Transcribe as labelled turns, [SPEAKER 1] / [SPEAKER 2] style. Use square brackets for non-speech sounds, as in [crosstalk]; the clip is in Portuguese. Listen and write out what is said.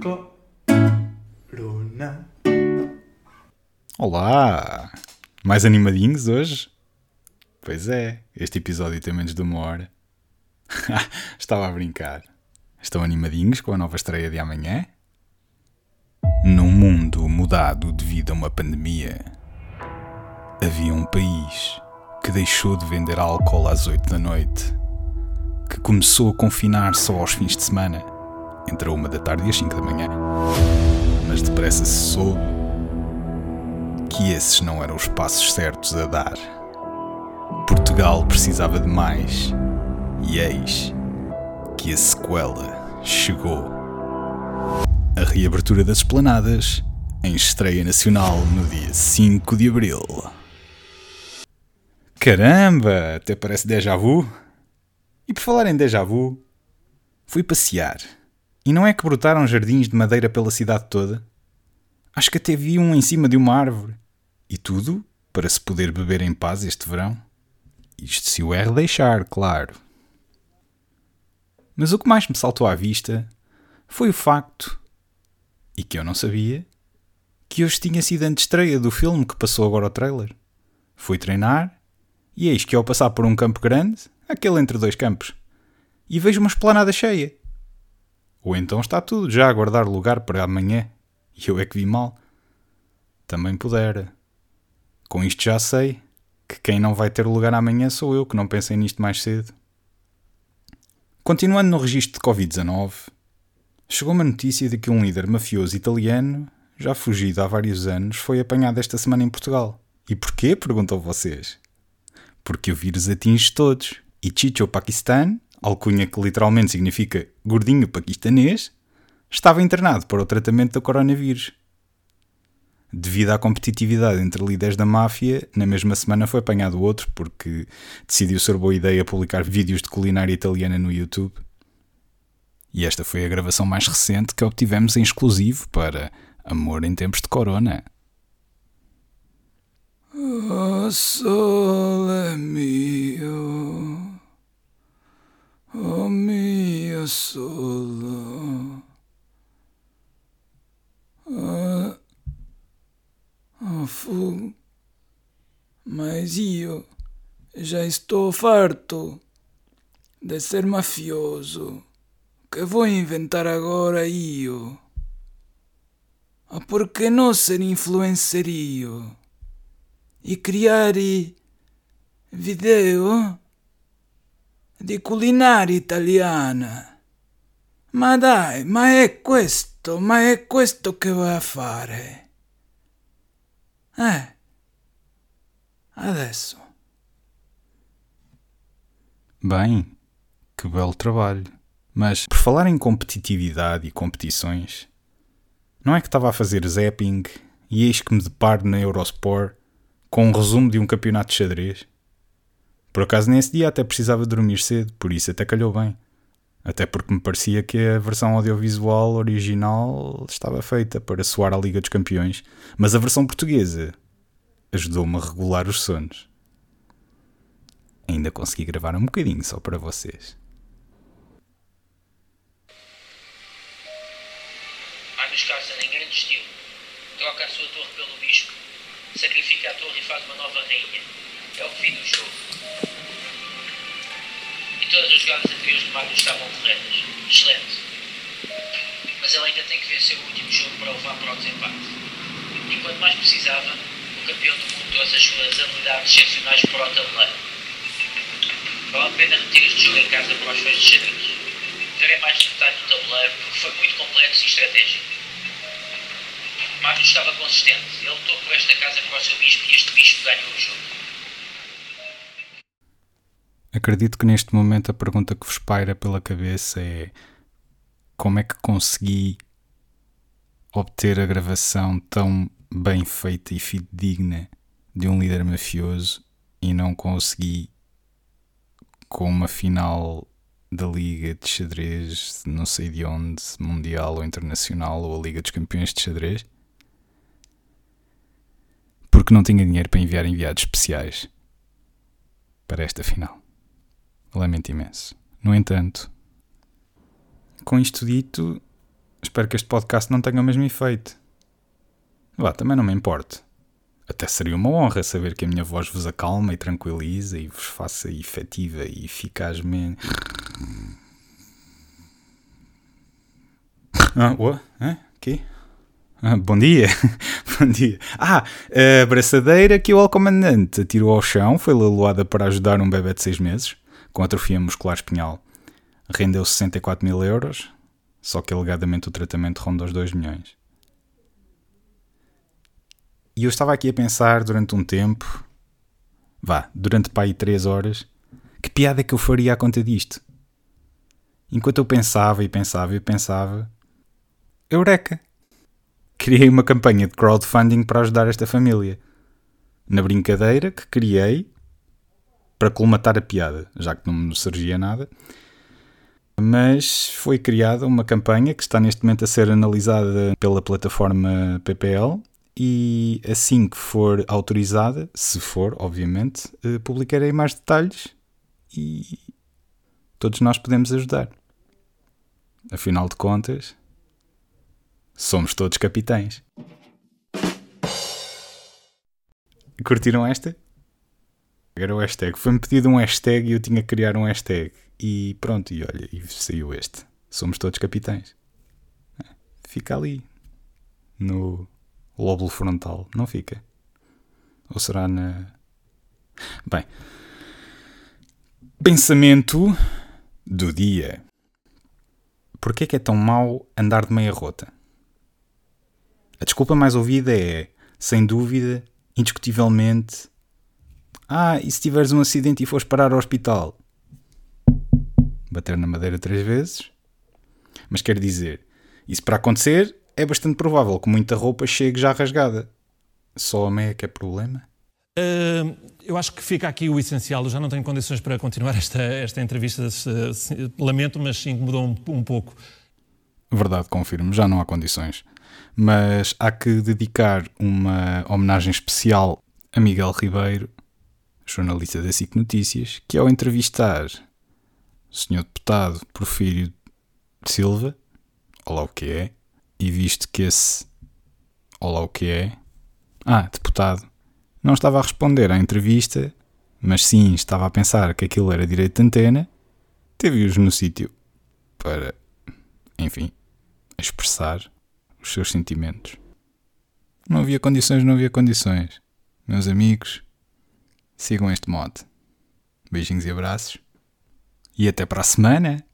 [SPEAKER 1] Corona.
[SPEAKER 2] Olá! Mais animadinhos hoje? Pois é, este episódio tem menos de uma hora. [laughs] Estava a brincar. Estão animadinhos com a nova estreia de amanhã? Num mundo mudado devido a uma pandemia, havia um país que deixou de vender álcool às 8 da noite, que começou a confinar só aos fins de semana, entre a 1 da tarde e as 5 da manhã. Mas depressa se soube que esses não eram os passos certos a dar. Portugal precisava de mais, e eis que a sequela chegou. A reabertura das esplanadas em estreia nacional no dia 5 de abril. Caramba, até parece déjà vu. E por falar em déjà vu, fui passear. E não é que brotaram jardins de madeira pela cidade toda? Acho que até vi um em cima de uma árvore. E tudo para se poder beber em paz este verão. Isto se o R deixar, claro. Mas o que mais me saltou à vista foi o facto, e que eu não sabia, que hoje tinha sido a estreia do filme que passou agora o trailer. Fui treinar e eis que ao passar por um campo grande, aquele entre dois campos, e vejo uma esplanada cheia. Ou então está tudo já a guardar lugar para amanhã, e eu é que vi mal. Também pudera. Com isto já sei que quem não vai ter lugar amanhã sou eu, que não pensei nisto mais cedo. Continuando no registro de Covid-19, chegou-me a notícia de que um líder mafioso italiano, já fugido há vários anos, foi apanhado esta semana em Portugal. E porquê? Perguntam vocês porque o vírus atinge todos. E Chicho Pakistan, alcunha que literalmente significa gordinho paquistanês, estava internado para o tratamento do coronavírus. Devido à competitividade entre líderes da máfia, na mesma semana foi apanhado outro porque decidiu ser boa ideia publicar vídeos de culinária italiana no YouTube. E esta foi a gravação mais recente que obtivemos em exclusivo para Amor em Tempos de Corona.
[SPEAKER 3] Oh, sole mio, oh mio sole, oh, fu, mas io já estou farto de ser mafioso. Que vou inventar agora io? Ah, por que não ser influencer io? e criar video di culinaria italiana. Ma dai, ma è questo, ma è questo che vai a fare? Eh, adesso.
[SPEAKER 2] Bem, que belo trabalho. Mas, por falar em competitividade e competições, não é que estava a fazer zapping e eis que me deparo na Eurosport com um resumo de um campeonato de xadrez. Por acaso nesse dia até precisava dormir cedo, por isso até calhou bem. Até porque me parecia que a versão audiovisual original estava feita para soar à Liga dos Campeões, mas a versão portuguesa ajudou-me a regular os sonos. Ainda consegui gravar um bocadinho só para vocês.
[SPEAKER 4] Magnus Carlsen, em grande estilo, troca a sua torre pelo bispo sacrifica a torre e faz uma nova rainha. É o fim do jogo. E todas as jogadas anteriores do Magnus estavam corretas. Excelente. Mas ele ainda tem que vencer o último jogo para levar para o desempate. E quanto mais precisava, o campeão do mundo trouxe as suas habilidades excepcionais para o tabuleiro. Vale a pena repetir este jogo em casa para os fãs de xadrez. Verem mais detalhe do tabuleiro porque foi muito complexo e estratégico. Magnus estava consistente. Ele lutou por esta casa para o seu bispo e este bispo ganhou
[SPEAKER 2] Acredito que neste momento a pergunta que vos paira pela cabeça é como é que consegui obter a gravação tão bem feita e fidedigna de um líder mafioso e não consegui com uma final da Liga de Xadrez, não sei de onde, mundial ou internacional, ou a Liga dos Campeões de Xadrez porque não tinha dinheiro para enviar enviados especiais para esta final. Lamento imenso. No entanto, com isto dito, Espero que este podcast não tenha o mesmo efeito. Vá, também não me importo. Até seria uma honra saber que a minha voz vos acalma e tranquiliza e vos faça efetiva e eficazmente. Ah, o? Hã? Que? Ah, bom dia. [laughs] bom dia. Ah, a braçadeira que o alcomandante atirou ao chão foi leiloada para ajudar um bebê de 6 meses com atrofia muscular espinhal. Rendeu 64 mil euros, só que alegadamente o tratamento ronda os 2 milhões. E eu estava aqui a pensar durante um tempo, vá, durante pá aí 3 horas, que piada que eu faria à conta disto. Enquanto eu pensava e pensava e pensava, Eureka! Criei uma campanha de crowdfunding para ajudar esta família. Na brincadeira que criei para colmatar a piada, já que não me surgia nada. Mas foi criada uma campanha que está neste momento a ser analisada pela plataforma PPL e assim que for autorizada, se for, obviamente, eh, publicarei mais detalhes e todos nós podemos ajudar. Afinal de contas, somos todos capitães. Curtiram esta? Era o hashtag. Foi-me pedido um hashtag e eu tinha que criar um hashtag. E pronto, e olha, e saiu este. Somos todos capitães. Fica ali. No lóbulo frontal. Não fica. Ou será na. Bem. Pensamento do dia. Porquê que é tão mau andar de meia rota? A desculpa mais ouvida é, sem dúvida, indiscutivelmente, ah, e se tiveres um acidente e fores parar ao hospital? Bater na madeira três vezes. Mas quer dizer, isso para acontecer é bastante provável que muita roupa chegue já rasgada. Só a meia que é problema?
[SPEAKER 1] Uh, eu acho que fica aqui o essencial. Eu já não tenho condições para continuar esta, esta entrevista. Lamento, mas incomodou um, um pouco.
[SPEAKER 2] Verdade, confirmo, já não há condições. Mas há que dedicar uma homenagem especial a Miguel Ribeiro jornalista da SIC Notícias, que ao entrevistar o senhor deputado Porfírio Silva, olá o que é, e visto que esse olá o que é, ah, deputado, não estava a responder à entrevista, mas sim estava a pensar que aquilo era direito de antena, teve-os no sítio para, enfim, expressar os seus sentimentos. Não havia condições, não havia condições. Meus amigos, sigam este modo. Beijinhos e abraços. E até para a semana!